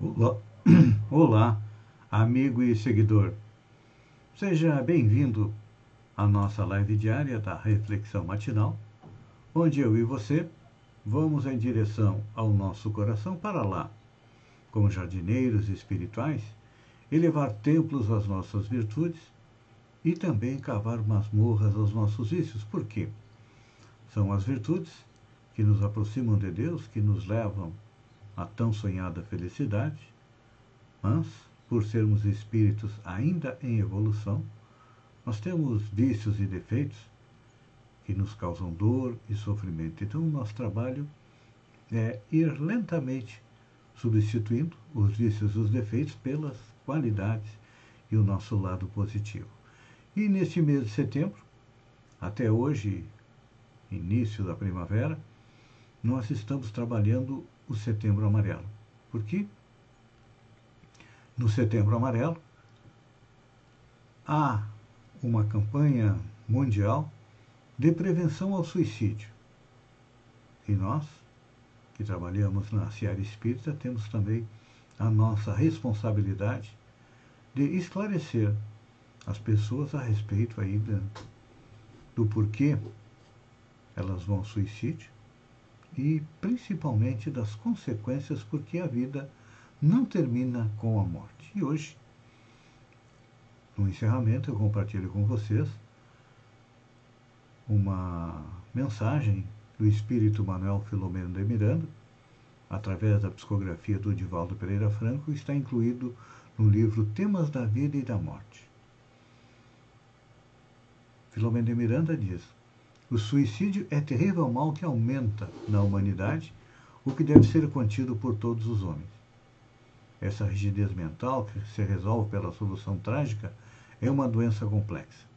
Olá, amigo e seguidor. Seja bem-vindo à nossa live diária da Reflexão Matinal, onde eu e você vamos em direção ao nosso coração para lá, como jardineiros espirituais, elevar templos às nossas virtudes e também cavar masmorras aos nossos vícios. Por quê? São as virtudes que nos aproximam de Deus, que nos levam a tão sonhada felicidade, mas, por sermos espíritos ainda em evolução, nós temos vícios e defeitos que nos causam dor e sofrimento. Então, o nosso trabalho é ir lentamente substituindo os vícios e os defeitos pelas qualidades e o nosso lado positivo. E neste mês de setembro, até hoje, início da primavera, nós estamos trabalhando o Setembro Amarelo. Por quê? No Setembro Amarelo há uma campanha mundial de prevenção ao suicídio. E nós, que trabalhamos na Seara Espírita, temos também a nossa responsabilidade de esclarecer as pessoas a respeito ainda do porquê elas vão ao suicídio e principalmente das consequências, porque a vida não termina com a morte. E hoje, no encerramento, eu compartilho com vocês uma mensagem do Espírito Manuel Filomeno de Miranda, através da psicografia do Divaldo Pereira Franco, está incluído no livro Temas da Vida e da Morte. Filomeno de Miranda diz: o suicídio é terrível mal que aumenta na humanidade, o que deve ser contido por todos os homens. Essa rigidez mental, que se resolve pela solução trágica, é uma doença complexa.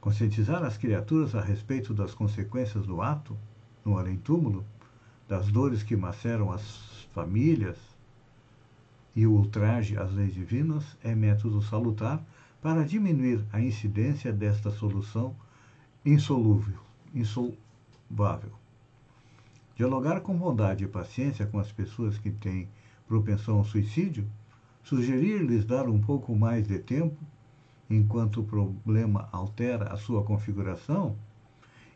Conscientizar as criaturas a respeito das consequências do ato, no além-túmulo, das dores que maceram as famílias e o ultraje às leis divinas é método salutar para diminuir a incidência desta solução insolúvel, insolvável. Dialogar com bondade e paciência com as pessoas que têm propensão ao suicídio, sugerir-lhes dar um pouco mais de tempo enquanto o problema altera a sua configuração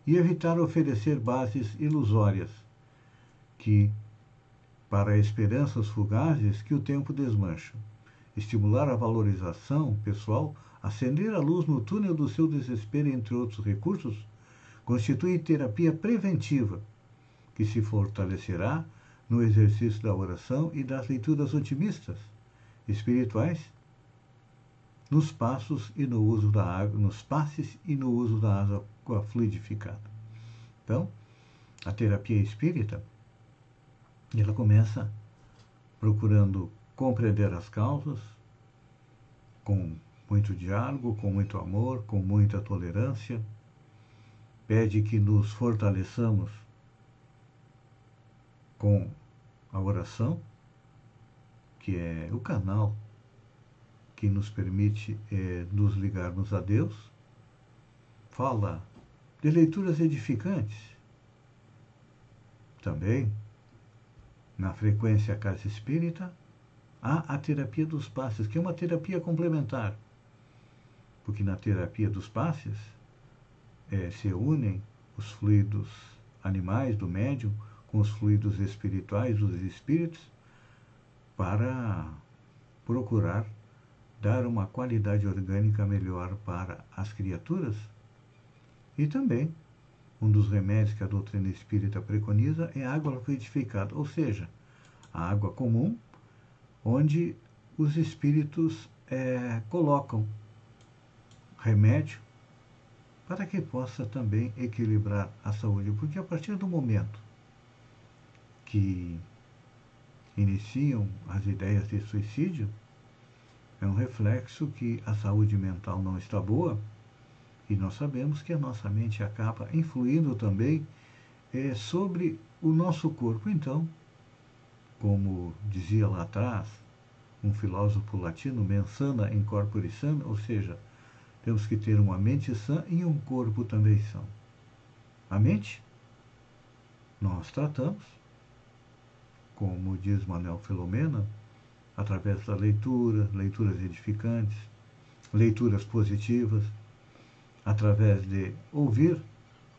e evitar oferecer bases ilusórias que, para esperanças fugazes que o tempo desmancha, estimular a valorização pessoal Acender a luz no túnel do seu desespero, entre outros recursos, constitui terapia preventiva, que se fortalecerá no exercício da oração e das leituras otimistas, espirituais, nos passos e no uso da água, nos passes e no uso da água fluidificada. Então, a terapia espírita, ela começa procurando compreender as causas com muito diálogo, com muito amor, com muita tolerância. Pede que nos fortaleçamos com a oração, que é o canal que nos permite é, nos ligarmos a Deus. Fala de leituras edificantes. Também, na frequência Casa Espírita, há a terapia dos passes, que é uma terapia complementar porque na terapia dos passes é, se unem os fluidos animais do médium com os fluidos espirituais dos espíritos para procurar dar uma qualidade orgânica melhor para as criaturas. E também, um dos remédios que a doutrina espírita preconiza é a água fluidificada, ou seja, a água comum, onde os espíritos é, colocam remédio para que possa também equilibrar a saúde. Porque a partir do momento que iniciam as ideias de suicídio, é um reflexo que a saúde mental não está boa e nós sabemos que a nossa mente acaba influindo também é, sobre o nosso corpo. Então, como dizia lá atrás um filósofo latino, mensana in corpore sano, ou seja, temos que ter uma mente sã e um corpo também são. A mente nós tratamos, como diz Manuel Filomena, através da leitura, leituras edificantes, leituras positivas, através de ouvir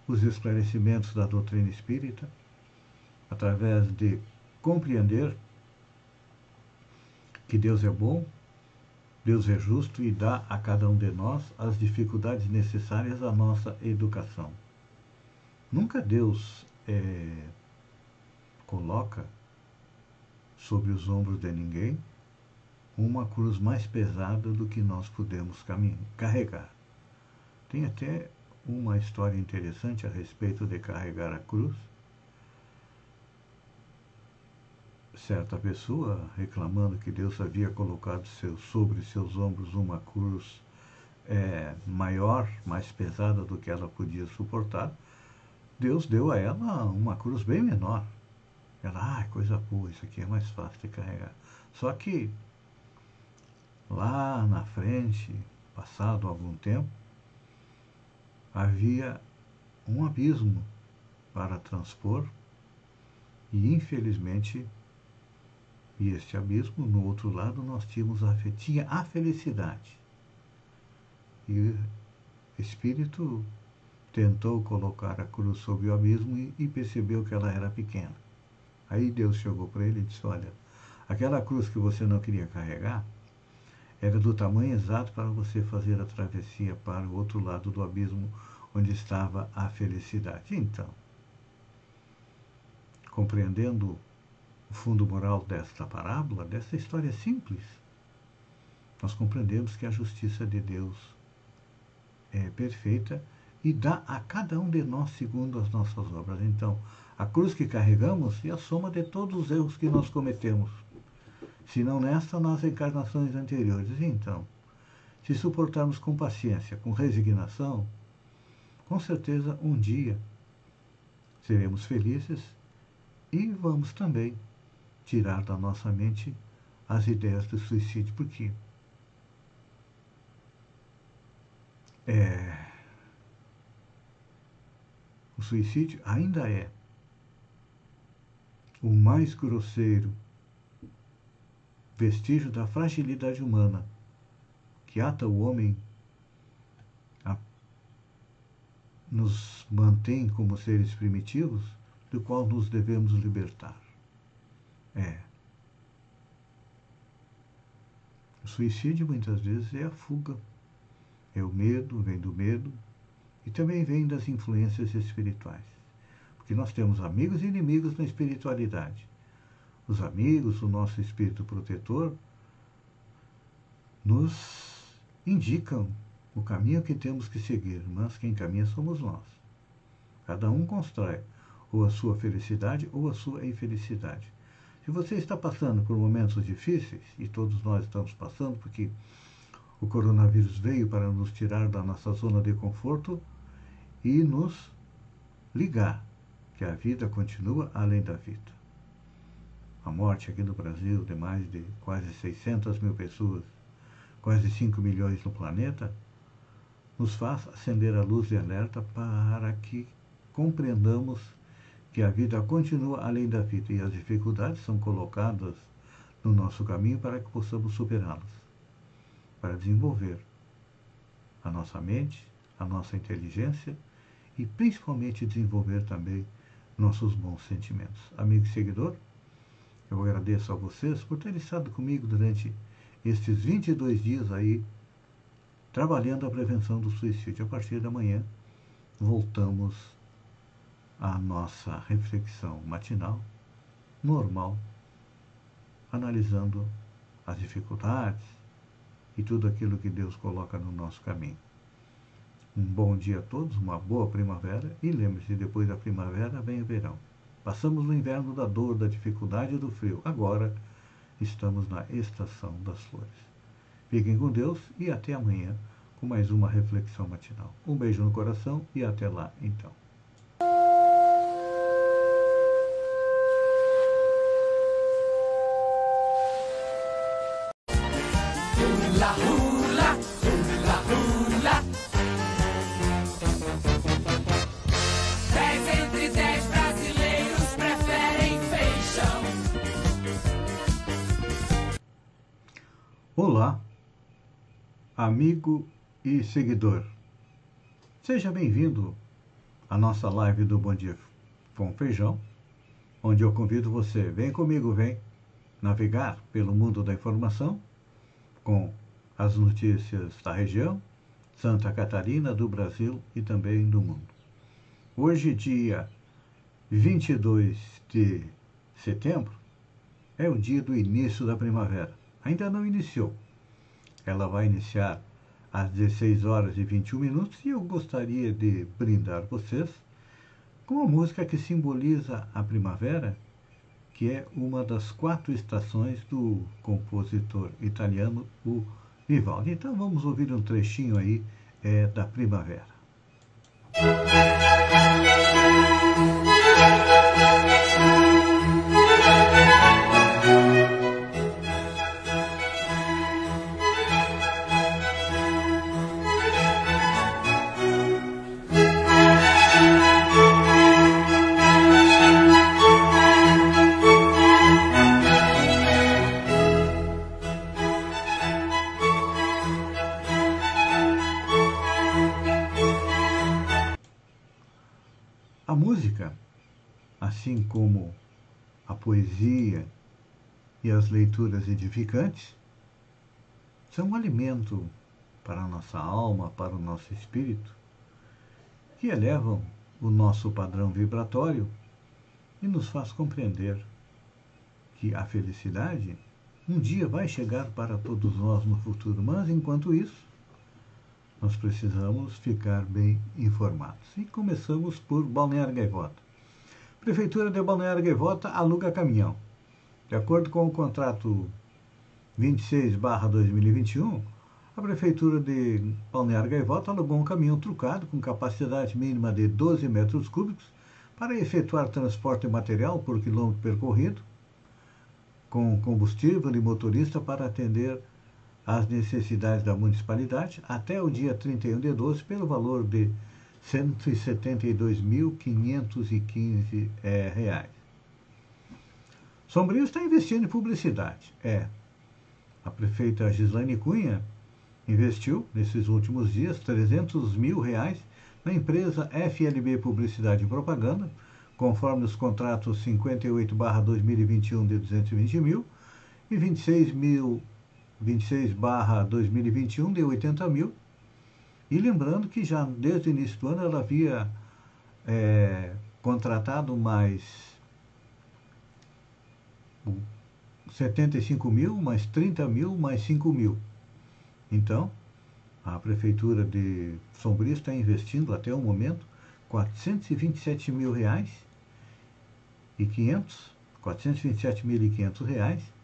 os esclarecimentos da doutrina espírita, através de compreender que Deus é bom, Deus é justo e dá a cada um de nós as dificuldades necessárias à nossa educação. Nunca Deus é, coloca sobre os ombros de ninguém uma cruz mais pesada do que nós podemos carregar. Tem até uma história interessante a respeito de carregar a cruz. Certa pessoa reclamando que Deus havia colocado seu, sobre seus ombros uma cruz é, maior, mais pesada do que ela podia suportar, Deus deu a ela uma cruz bem menor. Ela, ah, coisa boa, isso aqui é mais fácil de carregar. Só que lá na frente, passado algum tempo, havia um abismo para transpor e infelizmente e este abismo no outro lado nós tínhamos a, tinha a felicidade e o espírito tentou colocar a cruz sobre o abismo e, e percebeu que ela era pequena aí Deus chegou para ele e disse olha aquela cruz que você não queria carregar era do tamanho exato para você fazer a travessia para o outro lado do abismo onde estava a felicidade. Então, compreendendo o fundo moral desta parábola, dessa história simples, nós compreendemos que a justiça de Deus é perfeita e dá a cada um de nós segundo as nossas obras. Então, a cruz que carregamos é a soma de todos os erros que nós cometemos se não nesta, nas encarnações anteriores. Então, se suportarmos com paciência, com resignação, com certeza um dia seremos felizes e vamos também tirar da nossa mente as ideias do suicídio, porque é, o suicídio ainda é o mais grosseiro vestígio da fragilidade humana que ata o homem, a, nos mantém como seres primitivos, do qual nos devemos libertar. É. O suicídio muitas vezes é a fuga, é o medo, vem do medo e também vem das influências espirituais. Porque nós temos amigos e inimigos na espiritualidade os amigos, o nosso espírito protetor, nos indicam o caminho que temos que seguir, mas quem caminha somos nós. Cada um constrói ou a sua felicidade ou a sua infelicidade. Se você está passando por momentos difíceis, e todos nós estamos passando, porque o coronavírus veio para nos tirar da nossa zona de conforto e nos ligar que a vida continua além da vida. A morte aqui no Brasil de mais de quase 600 mil pessoas, quase 5 milhões no planeta, nos faz acender a luz de alerta para que compreendamos que a vida continua além da vida e as dificuldades são colocadas no nosso caminho para que possamos superá-las, para desenvolver a nossa mente, a nossa inteligência e principalmente desenvolver também nossos bons sentimentos. Amigo e seguidor, eu agradeço a vocês por terem estado comigo durante estes 22 dias aí, trabalhando a prevenção do suicídio. A partir da manhã, voltamos à nossa reflexão matinal, normal, analisando as dificuldades e tudo aquilo que Deus coloca no nosso caminho. Um bom dia a todos, uma boa primavera e lembre-se, depois da primavera vem o verão. Passamos no inverno da dor, da dificuldade e do frio. Agora estamos na estação das flores. Fiquem com Deus e até amanhã com mais uma reflexão matinal. Um beijo no coração e até lá então. Olá, amigo e seguidor. Seja bem-vindo à nossa live do Bom Dia com Feijão, onde eu convido você, vem comigo, vem navegar pelo mundo da informação com as notícias da região, Santa Catarina, do Brasil e também do mundo. Hoje, dia 22 de setembro, é o dia do início da primavera. Ainda não iniciou. Ela vai iniciar às 16 horas e 21 minutos e eu gostaria de brindar vocês com uma música que simboliza a primavera, que é uma das quatro estações do compositor italiano, o Vivaldi. Então vamos ouvir um trechinho aí é, da primavera. A música, assim como a poesia e as leituras edificantes, são um alimento para a nossa alma, para o nosso espírito, que elevam o nosso padrão vibratório e nos faz compreender que a felicidade um dia vai chegar para todos nós no futuro, mas enquanto isso, nós precisamos ficar bem informados. E começamos por Balneário Gaivota. Prefeitura de Balneário Gaivota aluga caminhão. De acordo com o contrato 26/2021, a Prefeitura de Balneário Gaivota alugou um caminhão trucado com capacidade mínima de 12 metros cúbicos para efetuar transporte de material por quilômetro percorrido, com combustível e motorista para atender às necessidades da municipalidade até o dia 31 de 12 pelo valor de R$ 172.515 é, reais. Sombrio está investindo em publicidade. É. A prefeita Gislaine Cunha investiu, nesses últimos dias, 300 mil reais na empresa FLB Publicidade e Propaganda, conforme os contratos 58-2021 de 220 mil e 26 mil 26 2021 de 80 mil. E lembrando que já desde o início do ano ela havia é, contratado mais 75 mil, mais 30 mil, mais 5 mil. Então, a Prefeitura de Sombrio está investindo até o momento 427 mil reais e 500, 427 mil e 500 reais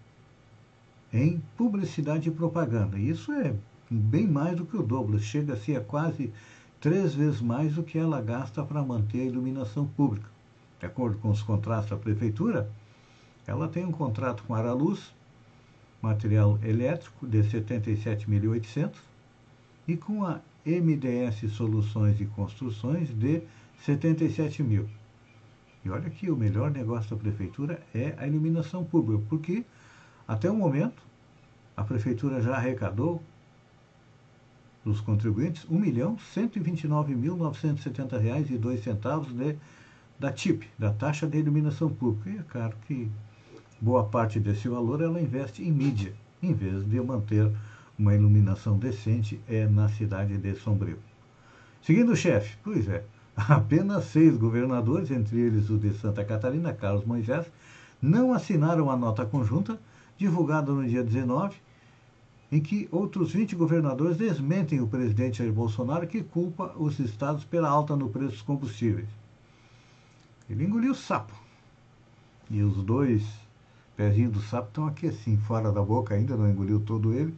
em publicidade e propaganda. Isso é bem mais do que o dobro, chega a ser quase três vezes mais do que ela gasta para manter a iluminação pública. De acordo com os contratos da prefeitura, ela tem um contrato com Araluz, material elétrico, de 77.800 e com a MDS Soluções e Construções de 77 mil. E olha que o melhor negócio da prefeitura é a iluminação pública, porque até o momento a prefeitura já arrecadou dos contribuintes R$ 1.129.970,02 de da TIP, da taxa de iluminação pública. E é claro que boa parte desse valor ela investe em mídia, em vez de manter uma iluminação decente é na cidade de Sombrio. Seguindo o chefe, pois é, apenas seis governadores, entre eles o de Santa Catarina, Carlos Moisés, não assinaram a nota conjunta divulgada no dia 19, em que outros 20 governadores desmentem o presidente Jair Bolsonaro que culpa os estados pela alta no preço dos combustíveis. Ele engoliu o sapo. E os dois pezinhos do sapo estão aqui assim, fora da boca, ainda não engoliu todo ele,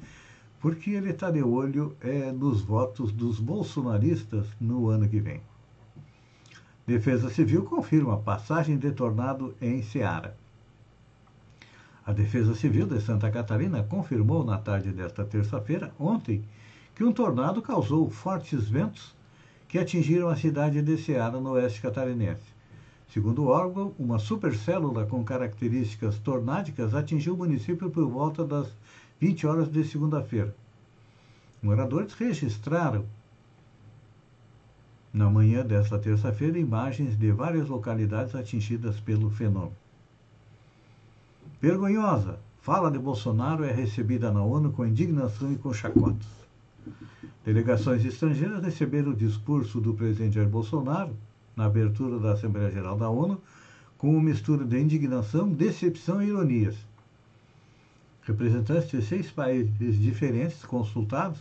porque ele está de olho é, nos votos dos bolsonaristas no ano que vem. Defesa Civil confirma passagem de tornado em Ceará. A Defesa Civil de Santa Catarina confirmou na tarde desta terça-feira, ontem, que um tornado causou fortes ventos que atingiram a cidade de Ceará, no oeste catarinense. Segundo o órgão, uma supercélula com características tornádicas atingiu o município por volta das 20 horas de segunda-feira. Moradores registraram na manhã desta terça-feira imagens de várias localidades atingidas pelo fenômeno. Vergonhosa, fala de Bolsonaro é recebida na ONU com indignação e com chacotas. Delegações estrangeiras receberam o discurso do presidente Jair Bolsonaro na abertura da Assembleia Geral da ONU com uma mistura de indignação, decepção e ironias. Representantes de seis países diferentes consultados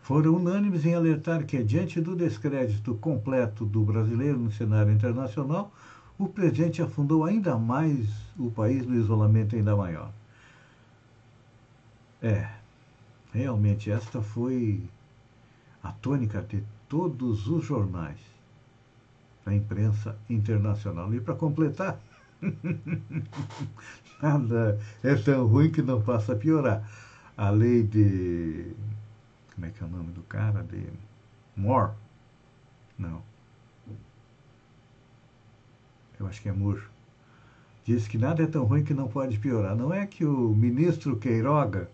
foram unânimes em alertar que, diante do descrédito completo do brasileiro no cenário internacional, o presidente afundou ainda mais o país no isolamento ainda maior. É, realmente esta foi a tônica de todos os jornais da imprensa internacional. E para completar, nada é tão ruim que não faça piorar. A lei de. Como é que é o nome do cara? De Moore? Não eu acho que é Murcho, disse que nada é tão ruim que não pode piorar. Não é que o ministro Queiroga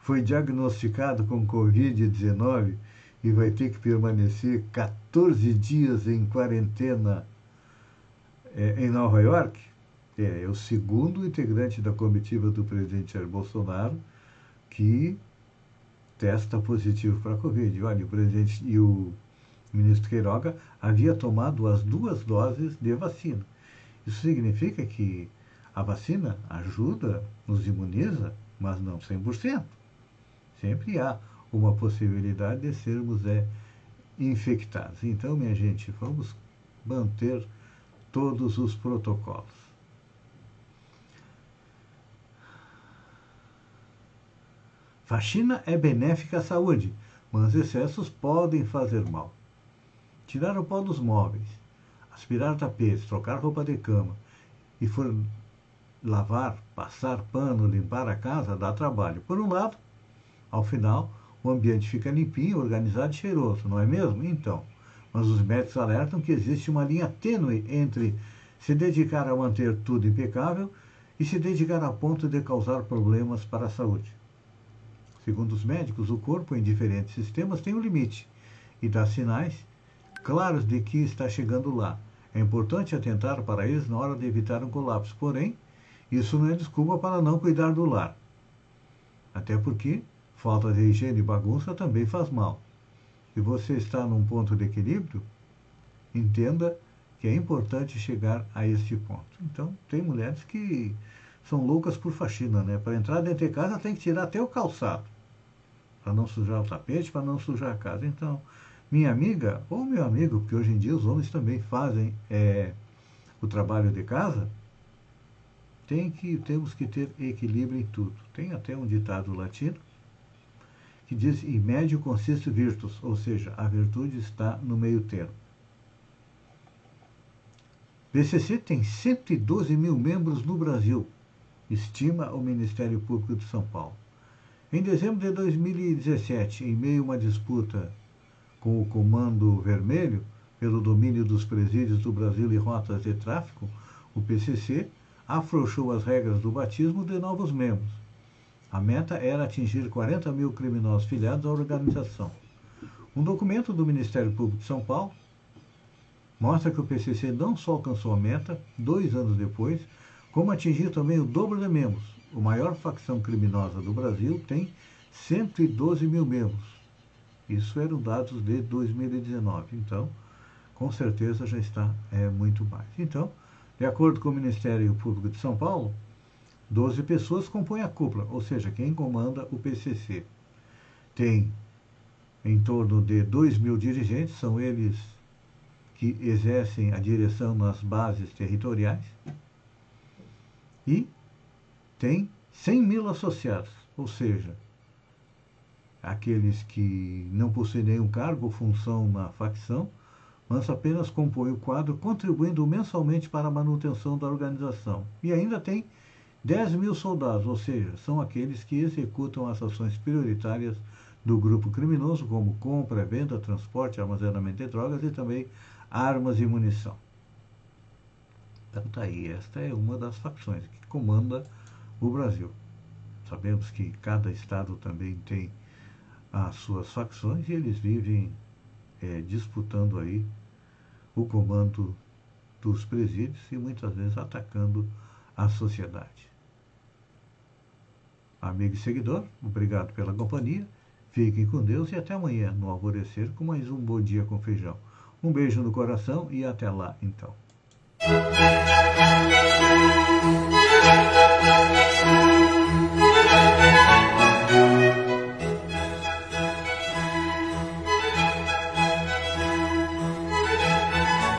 foi diagnosticado com Covid-19 e vai ter que permanecer 14 dias em quarentena é, em Nova York? É, é o segundo integrante da comitiva do presidente Jair Bolsonaro que testa positivo para a Covid. Olha, o presidente e o ministro Queiroga havia tomado as duas doses de vacina. Isso significa que a vacina ajuda, nos imuniza, mas não 100%. Sempre há uma possibilidade de sermos é, infectados. Então, minha gente, vamos manter todos os protocolos. Faxina é benéfica à saúde, mas excessos podem fazer mal. Tirar o pó dos móveis, aspirar tapetes, trocar roupa de cama e for lavar, passar pano, limpar a casa, dá trabalho. Por um lado, ao final, o ambiente fica limpinho, organizado e cheiroso, não é mesmo? Então, mas os médicos alertam que existe uma linha tênue entre se dedicar a manter tudo impecável e se dedicar a ponto de causar problemas para a saúde. Segundo os médicos, o corpo em diferentes sistemas tem um limite e dá sinais claros de que está chegando lá. É importante atentar para eles na hora de evitar um colapso. Porém, isso não é desculpa para não cuidar do lar. Até porque falta de higiene e bagunça também faz mal. Se você está num ponto de equilíbrio, entenda que é importante chegar a este ponto. Então, tem mulheres que são loucas por faxina, né? Para entrar dentro de casa tem que tirar até o calçado, para não sujar o tapete, para não sujar a casa. Então, minha amiga ou meu amigo, porque hoje em dia os homens também fazem é, o trabalho de casa, tem que, temos que ter equilíbrio em tudo. Tem até um ditado latino que diz: em médio consiste virtus, ou seja, a virtude está no meio termo. BCC tem 112 mil membros no Brasil, estima o Ministério Público de São Paulo. Em dezembro de 2017, em meio a uma disputa com o Comando Vermelho, pelo domínio dos presídios do Brasil e rotas de tráfico, o PCC afrouxou as regras do batismo de novos membros. A meta era atingir 40 mil criminosos filiados à organização. Um documento do Ministério Público de São Paulo mostra que o PCC não só alcançou a meta, dois anos depois, como atingiu também o dobro de membros. O maior facção criminosa do Brasil tem 112 mil membros. Isso eram dados de 2019. Então, com certeza já está é, muito mais. Então, de acordo com o Ministério Público de São Paulo, 12 pessoas compõem a cúpula, ou seja, quem comanda o PCC. Tem em torno de 2 mil dirigentes, são eles que exercem a direção nas bases territoriais. e tem 100 mil associados, ou seja, aqueles que não possuem nenhum cargo ou função na facção, mas apenas compõem o quadro, contribuindo mensalmente para a manutenção da organização. E ainda tem 10 mil soldados, ou seja, são aqueles que executam as ações prioritárias do grupo criminoso, como compra, venda, transporte, armazenamento de drogas e também armas e munição. Então tá aí, esta é uma das facções que comanda o Brasil. Sabemos que cada estado também tem as suas facções e eles vivem é, disputando aí o comando dos presídios e muitas vezes atacando a sociedade. Amigo e seguidor, obrigado pela companhia. Fiquem com Deus e até amanhã no alvorecer com mais um Bom Dia com Feijão. Um beijo no coração e até lá então.